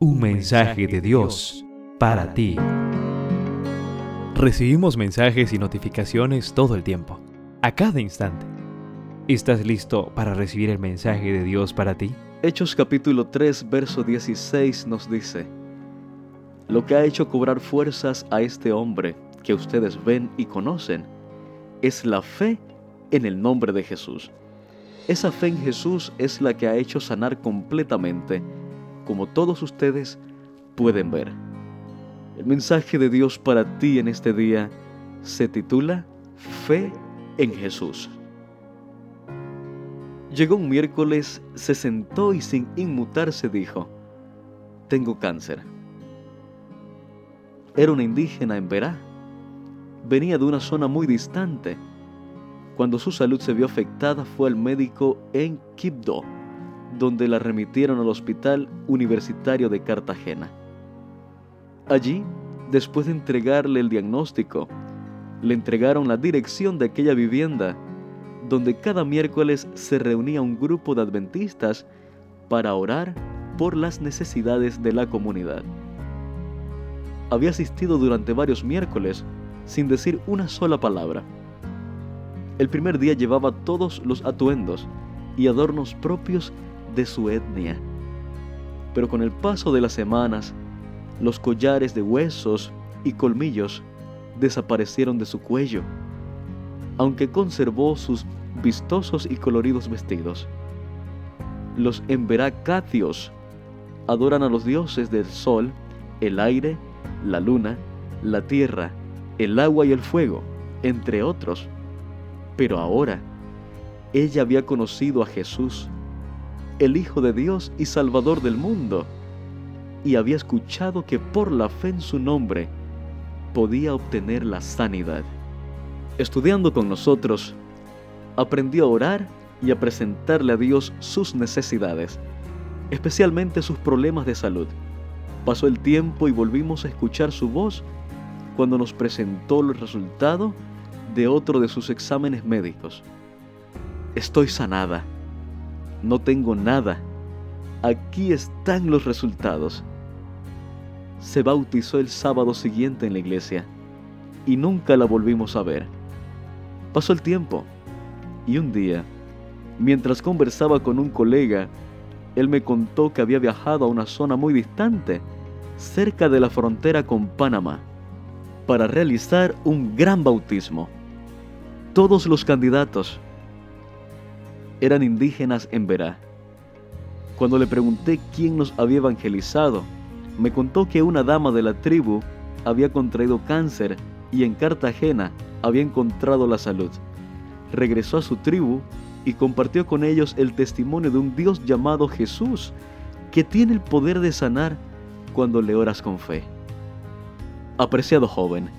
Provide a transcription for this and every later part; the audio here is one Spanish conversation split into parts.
Un mensaje de Dios para ti. Recibimos mensajes y notificaciones todo el tiempo, a cada instante. ¿Estás listo para recibir el mensaje de Dios para ti? Hechos capítulo 3, verso 16 nos dice, Lo que ha hecho cobrar fuerzas a este hombre que ustedes ven y conocen es la fe en el nombre de Jesús. Esa fe en Jesús es la que ha hecho sanar completamente como todos ustedes pueden ver. El mensaje de Dios para ti en este día se titula Fe en Jesús. Llegó un miércoles, se sentó y sin inmutarse dijo, tengo cáncer. Era una indígena en Verá. Venía de una zona muy distante. Cuando su salud se vio afectada fue al médico en Quibdó donde la remitieron al Hospital Universitario de Cartagena. Allí, después de entregarle el diagnóstico, le entregaron la dirección de aquella vivienda, donde cada miércoles se reunía un grupo de adventistas para orar por las necesidades de la comunidad. Había asistido durante varios miércoles sin decir una sola palabra. El primer día llevaba todos los atuendos y adornos propios de su etnia. Pero con el paso de las semanas, los collares de huesos y colmillos desaparecieron de su cuello, aunque conservó sus vistosos y coloridos vestidos. Los emberacatios adoran a los dioses del sol, el aire, la luna, la tierra, el agua y el fuego, entre otros. Pero ahora, ella había conocido a Jesús, el Hijo de Dios y Salvador del mundo, y había escuchado que por la fe en su nombre podía obtener la sanidad. Estudiando con nosotros, aprendió a orar y a presentarle a Dios sus necesidades, especialmente sus problemas de salud. Pasó el tiempo y volvimos a escuchar su voz cuando nos presentó el resultado de otro de sus exámenes médicos. Estoy sanada no tengo nada. Aquí están los resultados. Se bautizó el sábado siguiente en la iglesia y nunca la volvimos a ver. Pasó el tiempo y un día, mientras conversaba con un colega, él me contó que había viajado a una zona muy distante, cerca de la frontera con Panamá, para realizar un gran bautismo. Todos los candidatos eran indígenas en Verá. Cuando le pregunté quién nos había evangelizado, me contó que una dama de la tribu había contraído cáncer y en Cartagena había encontrado la salud. Regresó a su tribu y compartió con ellos el testimonio de un Dios llamado Jesús, que tiene el poder de sanar cuando le oras con fe. Apreciado joven,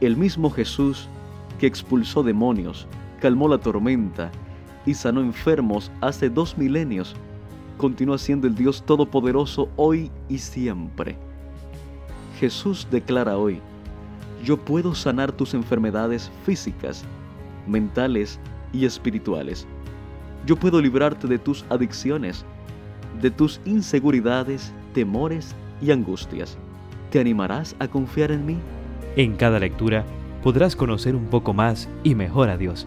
el mismo Jesús que expulsó demonios, calmó la tormenta, y sanó enfermos hace dos milenios, continúa siendo el Dios Todopoderoso hoy y siempre. Jesús declara hoy, yo puedo sanar tus enfermedades físicas, mentales y espirituales. Yo puedo librarte de tus adicciones, de tus inseguridades, temores y angustias. ¿Te animarás a confiar en mí? En cada lectura podrás conocer un poco más y mejor a Dios